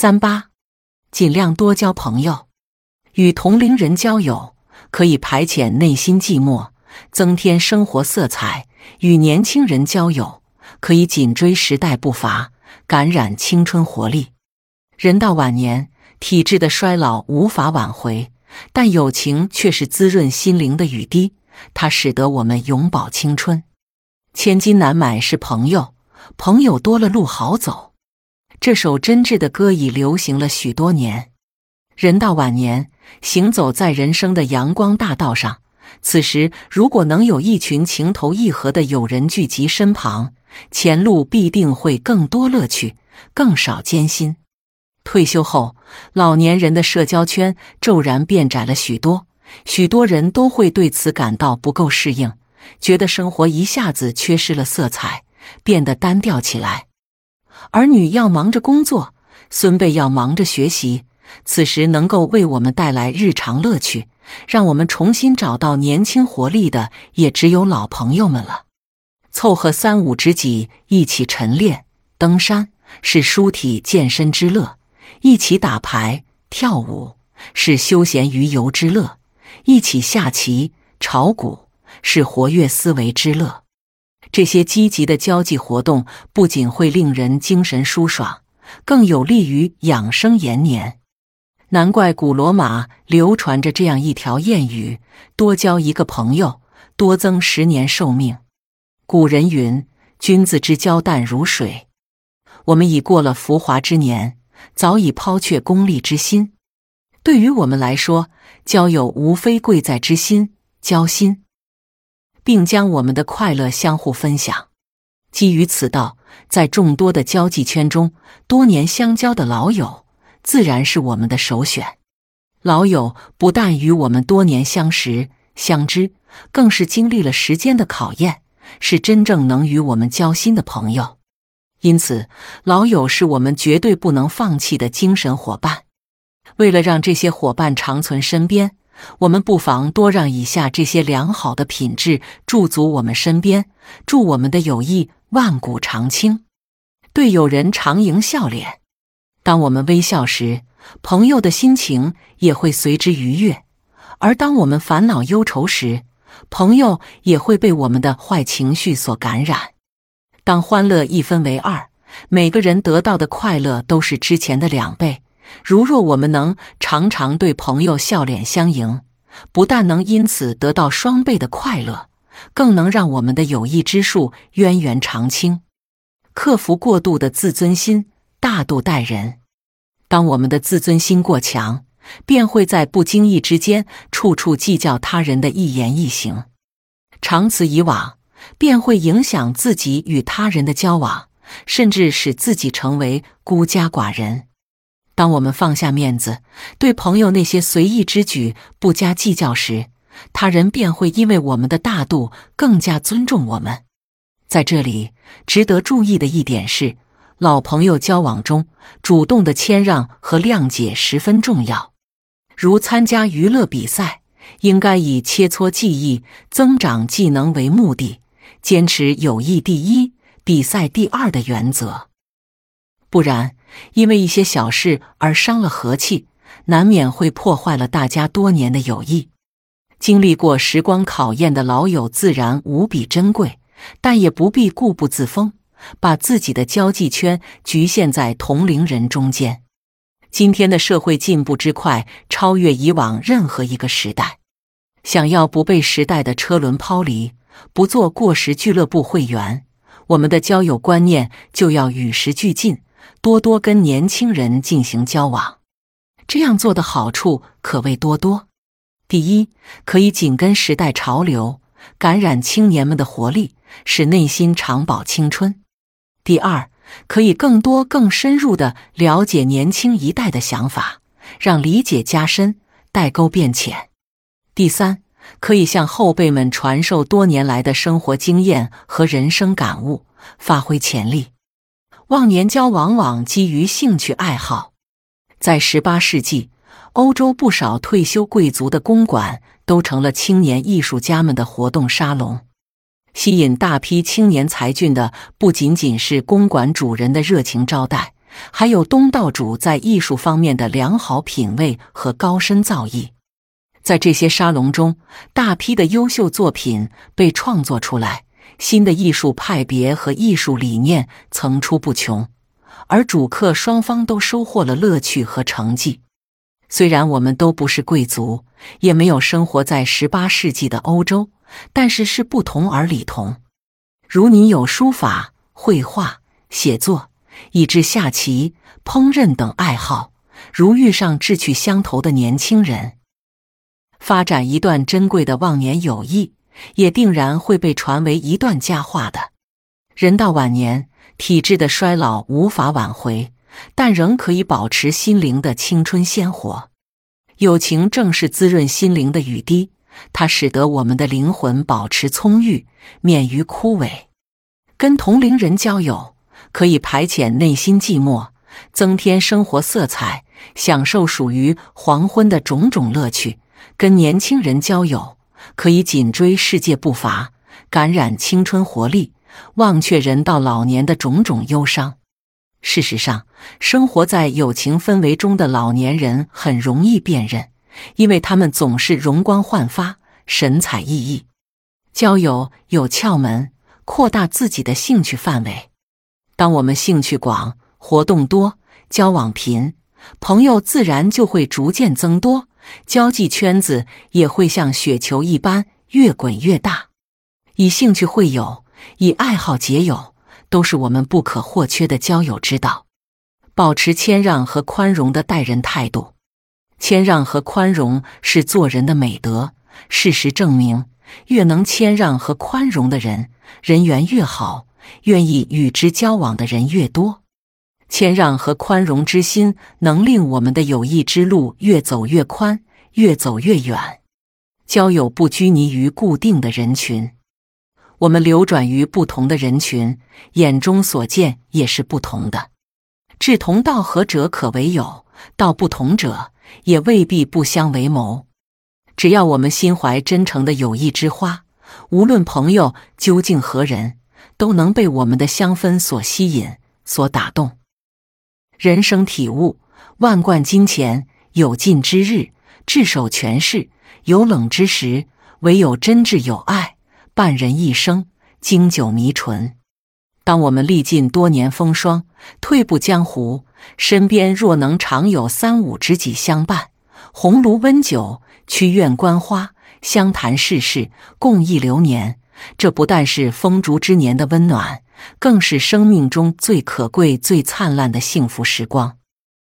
三八，尽量多交朋友，与同龄人交友可以排遣内心寂寞，增添生活色彩；与年轻人交友可以紧追时代步伐，感染青春活力。人到晚年，体质的衰老无法挽回，但友情却是滋润心灵的雨滴，它使得我们永葆青春。千金难买是朋友，朋友多了路好走。这首真挚的歌已流行了许多年。人到晚年，行走在人生的阳光大道上，此时如果能有一群情投意合的友人聚集身旁，前路必定会更多乐趣，更少艰辛。退休后，老年人的社交圈骤然变窄了许多，许多人都会对此感到不够适应，觉得生活一下子缺失了色彩，变得单调起来。儿女要忙着工作，孙辈要忙着学习，此时能够为我们带来日常乐趣，让我们重新找到年轻活力的，也只有老朋友们了。凑合三五知己一起晨练、登山，是舒体健身之乐。一起打牌、跳舞是休闲娱游之乐；一起下棋、炒股是活跃思维之乐。这些积极的交际活动不仅会令人精神舒爽，更有利于养生延年。难怪古罗马流传着这样一条谚语：“多交一个朋友，多增十年寿命。”古人云：“君子之交淡如水。”我们已过了浮华之年。早已抛却功利之心，对于我们来说，交友无非贵在知心、交心，并将我们的快乐相互分享。基于此道，在众多的交际圈中，多年相交的老友自然是我们的首选。老友不但与我们多年相识相知，更是经历了时间的考验，是真正能与我们交心的朋友。因此，老友是我们绝对不能放弃的精神伙伴。为了让这些伙伴长存身边，我们不妨多让以下这些良好的品质驻足我们身边，祝我们的友谊万古长青。对友人常迎笑脸，当我们微笑时，朋友的心情也会随之愉悦；而当我们烦恼忧愁时，朋友也会被我们的坏情绪所感染。当欢乐一分为二，每个人得到的快乐都是之前的两倍。如若我们能常常对朋友笑脸相迎，不但能因此得到双倍的快乐，更能让我们的友谊之树渊源长青。克服过度的自尊心，大度待人。当我们的自尊心过强，便会在不经意之间处处计较他人的一言一行，长此以往。便会影响自己与他人的交往，甚至使自己成为孤家寡人。当我们放下面子，对朋友那些随意之举不加计较时，他人便会因为我们的大度更加尊重我们。在这里，值得注意的一点是，老朋友交往中，主动的谦让和谅解十分重要。如参加娱乐比赛，应该以切磋技艺、增长技能为目的。坚持友谊第一、比赛第二的原则，不然因为一些小事而伤了和气，难免会破坏了大家多年的友谊。经历过时光考验的老友自然无比珍贵，但也不必固步自封，把自己的交际圈局限在同龄人中间。今天的社会进步之快，超越以往任何一个时代。想要不被时代的车轮抛离。不做过时俱乐部会员，我们的交友观念就要与时俱进，多多跟年轻人进行交往。这样做的好处可谓多多。第一，可以紧跟时代潮流，感染青年们的活力，使内心长保青春；第二，可以更多更深入的了解年轻一代的想法，让理解加深，代沟变浅；第三。可以向后辈们传授多年来的生活经验和人生感悟，发挥潜力。忘年交往往基于兴趣爱好，在十八世纪，欧洲不少退休贵族的公馆都成了青年艺术家们的活动沙龙。吸引大批青年才俊的不仅仅是公馆主人的热情招待，还有东道主在艺术方面的良好品味和高深造诣。在这些沙龙中，大批的优秀作品被创作出来，新的艺术派别和艺术理念层出不穷，而主客双方都收获了乐趣和成绩。虽然我们都不是贵族，也没有生活在十八世纪的欧洲，但是是不同而理同。如你有书法、绘画、写作，以至下棋、烹饪等爱好，如遇上志趣相投的年轻人，发展一段珍贵的忘年友谊，也定然会被传为一段佳话的。人到晚年，体质的衰老无法挽回。但仍可以保持心灵的青春鲜活，友情正是滋润心灵的雨滴，它使得我们的灵魂保持葱郁，免于枯萎。跟同龄人交友，可以排遣内心寂寞，增添生活色彩，享受属于黄昏的种种乐趣。跟年轻人交友，可以紧追世界步伐，感染青春活力，忘却人到老年的种种忧伤。事实上，生活在友情氛围中的老年人很容易辨认，因为他们总是容光焕发、神采奕奕。交友有窍门，扩大自己的兴趣范围。当我们兴趣广、活动多、交往频，朋友自然就会逐渐增多，交际圈子也会像雪球一般越滚越大。以兴趣会友，以爱好结友。都是我们不可或缺的交友之道。保持谦让和宽容的待人态度，谦让和宽容是做人的美德。事实证明，越能谦让和宽容的人，人缘越好，愿意与之交往的人越多。谦让和宽容之心，能令我们的友谊之路越走越宽，越走越远。交友不拘泥于固定的人群。我们流转于不同的人群，眼中所见也是不同的。志同道合者可为友，道不同者也未必不相为谋。只要我们心怀真诚的友谊之花，无论朋友究竟何人，都能被我们的香氛所吸引、所打动。人生体悟：万贯金钱有尽之日，炙手权势有冷之时，唯有真挚友爱。伴人一生，经久弥纯。当我们历尽多年风霜，退步江湖，身边若能常有三五知己相伴，红炉温酒，曲院观花，相谈世事，共忆流年，这不但是风烛之年的温暖，更是生命中最可贵、最灿烂的幸福时光。